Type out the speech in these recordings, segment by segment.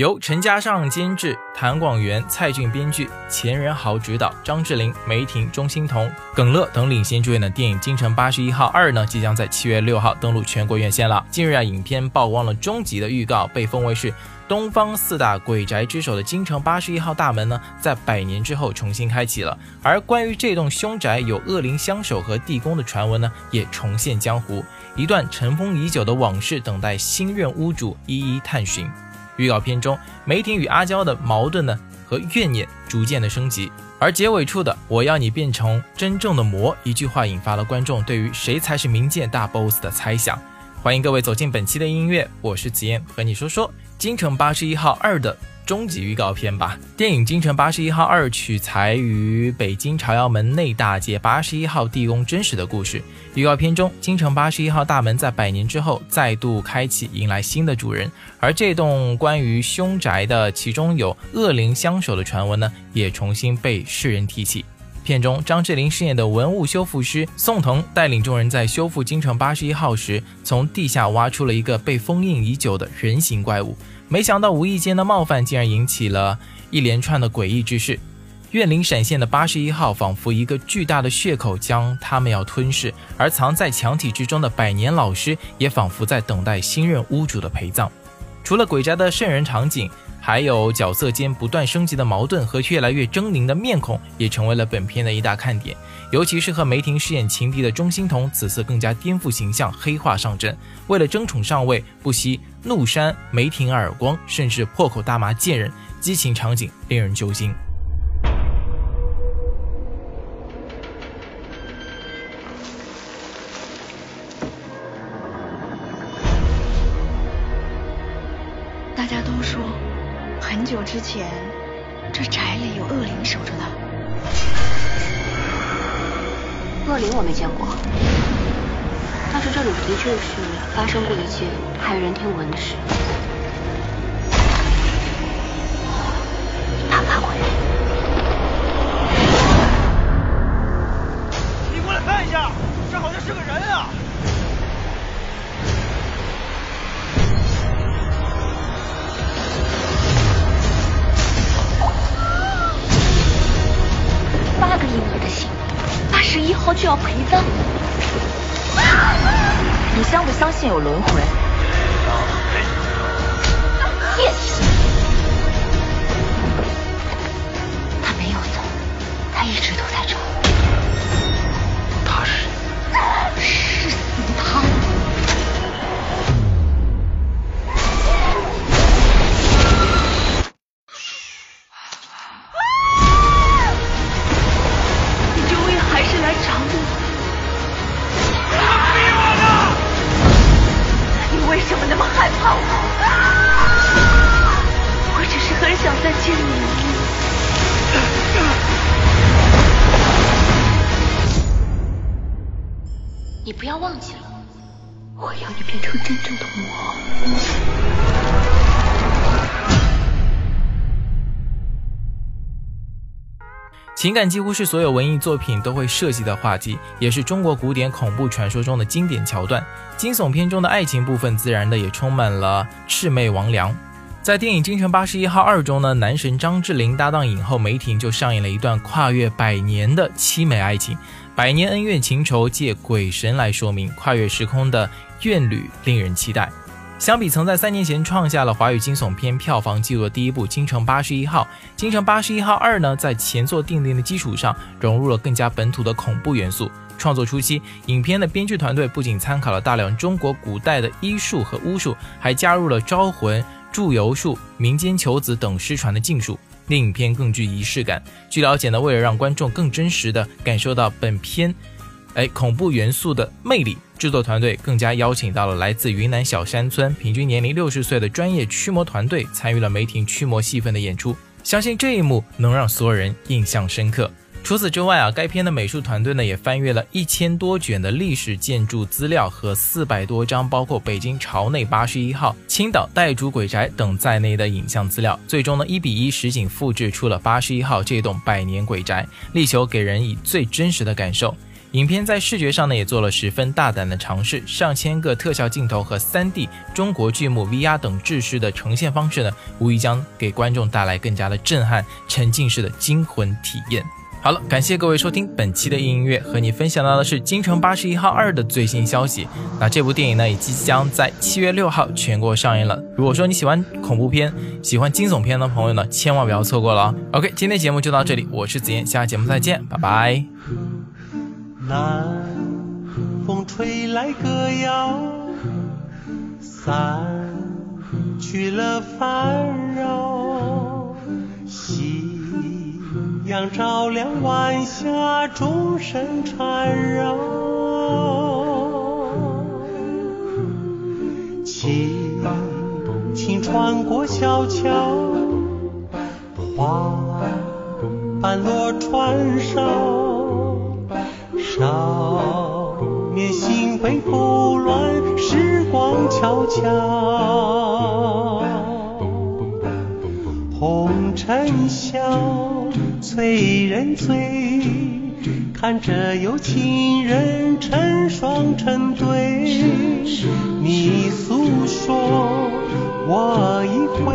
由陈嘉上监制，谭广元、蔡骏编剧，钱仁豪执导，张智霖、梅婷、钟欣桐、耿乐等领衔主演的电影《京城八十一号二》呢，即将在七月六号登陆全国院线了。近日啊，影片曝光了终极的预告，被封为是东方四大鬼宅之首的京城八十一号大门呢，在百年之后重新开启了。而关于这栋凶宅有恶灵相守和地宫的传闻呢，也重现江湖，一段尘封已久的往事，等待新任屋主一一探寻。预告片中，梅婷与阿娇的矛盾呢和怨念逐渐的升级，而结尾处的“我要你变成真正的魔”一句话，引发了观众对于谁才是冥界大 boss 的猜想。欢迎各位走进本期的音乐，我是紫嫣，和你说说《京城八十一号二》的。终极预告片吧。电影《京城八十一号二》取材于北京朝阳门内大街八十一号地宫真实的故事。预告片中，京城八十一号大门在百年之后再度开启，迎来新的主人。而这栋关于凶宅的，其中有恶灵相守的传闻呢，也重新被世人提起。片中，张智霖饰演的文物修复师宋腾带领众人在修复京城八十一号时，从地下挖出了一个被封印已久的人形怪物。没想到无意间的冒犯竟然引起了一连串的诡异之事，怨灵闪现的八十一号仿佛一个巨大的血口将他们要吞噬，而藏在墙体之中的百年老师也仿佛在等待新任屋主的陪葬。除了鬼宅的瘆人场景，还有角色间不断升级的矛盾和越来越狰狞的面孔，也成为了本片的一大看点。尤其是和梅婷饰演情敌的钟欣桐，此次更加颠覆形象，黑化上阵，为了争宠上位，不惜怒扇梅婷耳光，甚至破口大骂贱人，激情场景令人揪心。大家都说，很久之前，这宅里有恶灵守着呢。恶灵我没见过，但是这里的确是发生过一件骇人听闻的事。就要陪葬，你相不相信有轮回？他没有走，他一直都在这。我只是很想再见你。一面，你。不要忘记了，我要你变成真正的魔。情感几乎是所有文艺作品都会涉及的话题，也是中国古典恐怖传说中的经典桥段。惊悚片中的爱情部分，自然的也充满了魑魅魍魉。在电影《京城八十一号二》中呢，男神张智霖搭档影后梅婷就上演了一段跨越百年的凄美爱情。百年恩怨情仇借鬼神来说明，跨越时空的怨侣令人期待。相比曾在三年前创下了华语惊悚片票房纪录的第一部《京城八十一号》，《京城八十一号二》呢，在前作定定的基础上，融入了更加本土的恐怖元素。创作初期，影片的编剧团队不仅参考了大量中国古代的医术和巫术，还加入了招魂、祝由术、民间求子等失传的禁术。令影片更具仪式感。据了解呢，为了让观众更真实的感受到本片，哎，恐怖元素的魅力，制作团队更加邀请到了来自云南小山村、平均年龄六十岁的专业驱魔团队，参与了梅婷驱魔戏份的演出。相信这一幕能让所有人印象深刻。除此之外啊，该片的美术团队呢也翻阅了一千多卷的历史建筑资料和四百多张包括北京朝内八十一号、青岛岱主鬼宅等在内的影像资料，最终呢一比一实景复制出了八十一号这栋百年鬼宅，力求给人以最真实的感受。影片在视觉上呢也做了十分大胆的尝试，上千个特效镜头和 3D 中国剧目 VR 等制式的呈现方式呢，无疑将给观众带来更加的震撼、沉浸式的惊魂体验。好了，感谢各位收听本期的音乐，和你分享到的是《京城八十一号二》的最新消息。那这部电影呢，也即将在七月六号全国上映了。如果说你喜欢恐怖片、喜欢惊悚片的朋友呢，千万不要错过了哦。OK，今天节目就到这里，我是子妍，下期节目再见，拜拜。南风吹来歌谣，散去了烦扰。夕阳照亮晚霞，钟声缠绕。轻轻穿过小桥，花瓣落船梢。少年心悲不乱，时光悄悄。红尘笑，催人醉，看着有情人成双成对。你诉说，我一回，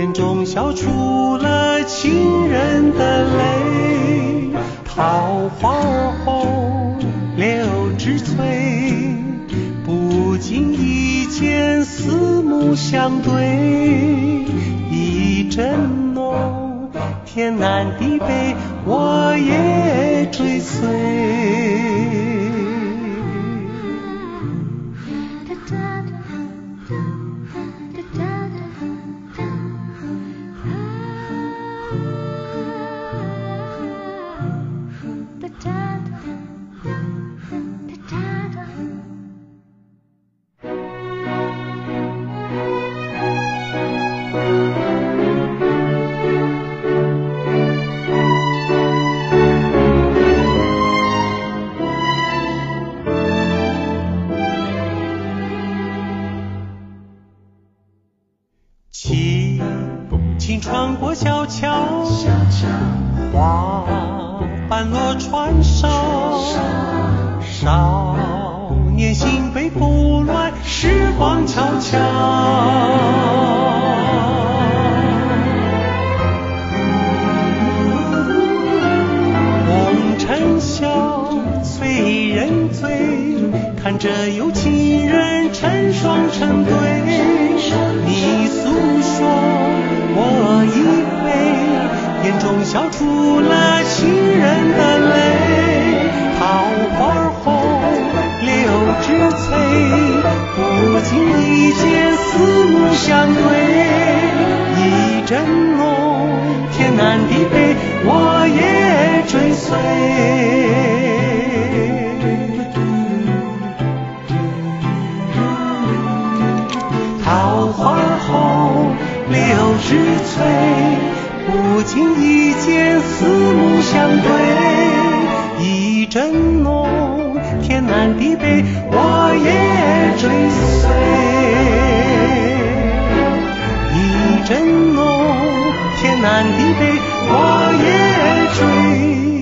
眼中笑出了情人的泪。桃花红，柳枝翠，不经意间四目相对，一阵浓，天南地北我也追随。桥，花瓣落船梢。少年心悲不乱，时光悄悄。红尘笑，催人醉，看着有情人成双成对。你诉说，我一，眼中笑出了情人的泪。桃花红，柳枝翠，不经意间四目相对，一阵浓，天南地北我也追随。桃花红，柳枝翠，不经意间四目相对，一阵浓，天南地北我也追随，一阵浓，天南地北我也追。